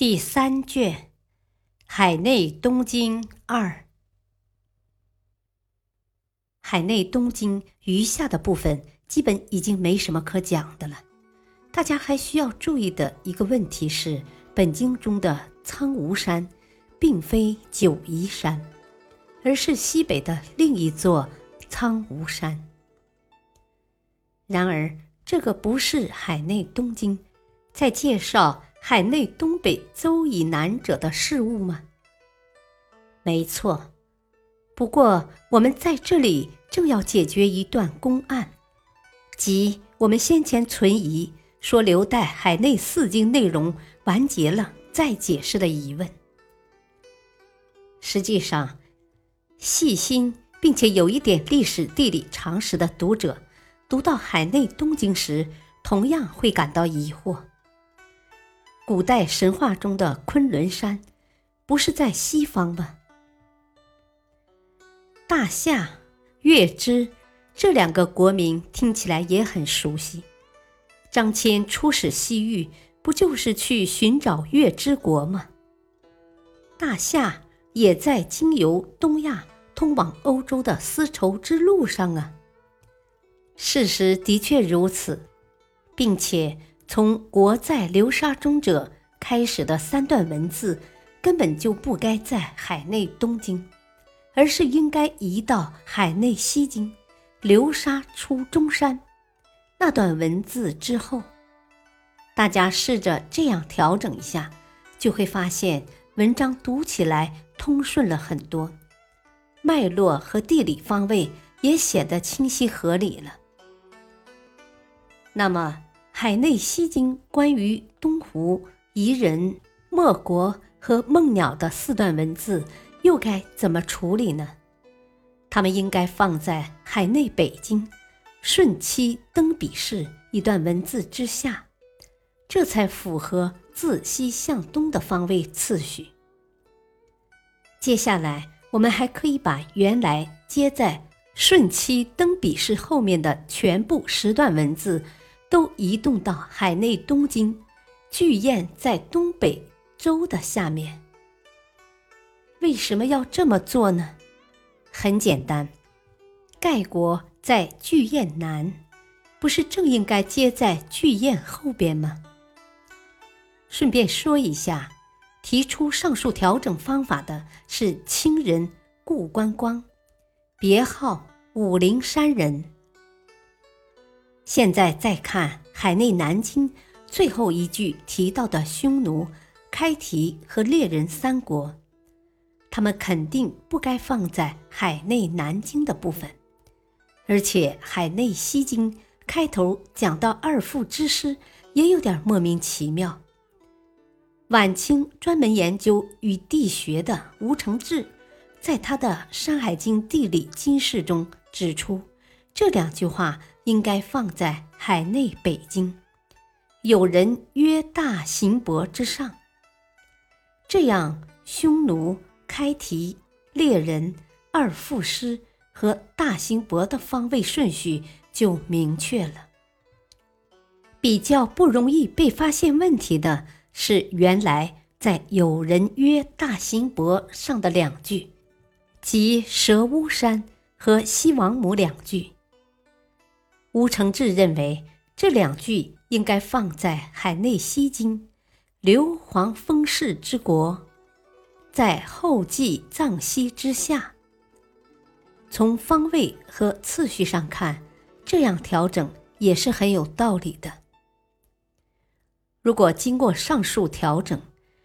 第三卷《海内东经二》，海内东经余下的部分基本已经没什么可讲的了。大家还需要注意的一个问题是，本经中的苍梧山并非九夷山，而是西北的另一座苍梧山。然而，这个不是海内东经在介绍。海内东北邹以南者的事物吗？没错，不过我们在这里正要解决一段公案，即我们先前存疑说留待海内四经内容完结了再解释的疑问。实际上，细心并且有一点历史地理常识的读者，读到海内东经时，同样会感到疑惑。古代神话中的昆仑山，不是在西方吗？大夏、月支这两个国名听起来也很熟悉。张骞出使西域，不就是去寻找月之国吗？大夏也在经由东亚通往欧洲的丝绸之路上啊。事实的确如此，并且。从“国在流沙中”者开始的三段文字，根本就不该在海内东经，而是应该移到海内西经。流沙出中山那段文字之后，大家试着这样调整一下，就会发现文章读起来通顺了很多，脉络和地理方位也显得清晰合理了。那么。海内西经关于东湖、夷人、莫国和梦鸟的四段文字，又该怎么处理呢？他们应该放在海内北经顺期登比氏一段文字之下，这才符合自西向东的方位次序。接下来，我们还可以把原来接在顺期登比氏后面的全部十段文字。都移动到海内东京，巨堰在东北周的下面。为什么要这么做呢？很简单，盖国在巨堰南，不是正应该接在巨堰后边吗？顺便说一下，提出上述调整方法的是清人顾观光，别号武陵山人。现在再看海内南经最后一句提到的匈奴、开提和猎人三国，他们肯定不该放在海内南经的部分，而且海内西经开头讲到二父之师，也有点莫名其妙。晚清专门研究与地学的吴承志，在他的《山海经地理经释》中指出，这两句话。应该放在海内北京，有人曰大行伯之上。这样，匈奴、开提、猎人、二副师和大行伯的方位顺序就明确了。比较不容易被发现问题的是，原来在有人曰大行伯上的两句，即蛇巫山和西王母两句。吴承志认为，这两句应该放在海内西经，刘皇封氏之国，在后继藏西之下。从方位和次序上看，这样调整也是很有道理的。如果经过上述调整，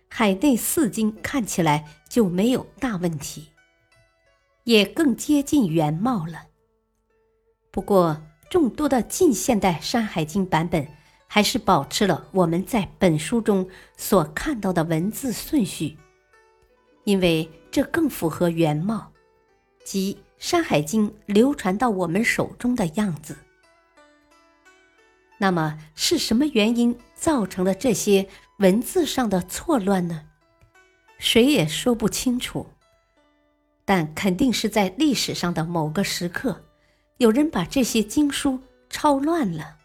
海内四经看起来就没有大问题，也更接近原貌了。不过，众多的近现代《山海经》版本还是保持了我们在本书中所看到的文字顺序，因为这更符合原貌，即《山海经》流传到我们手中的样子。那么，是什么原因造成了这些文字上的错乱呢？谁也说不清楚。但肯定是在历史上的某个时刻，有人把这些经书抄乱了，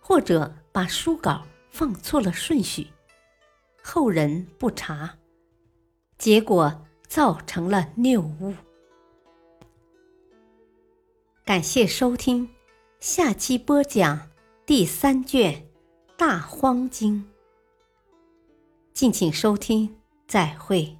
或者把书稿放错了顺序，后人不查，结果造成了谬误。感谢收听，下期播讲第三卷《大荒经》，敬请收听，再会。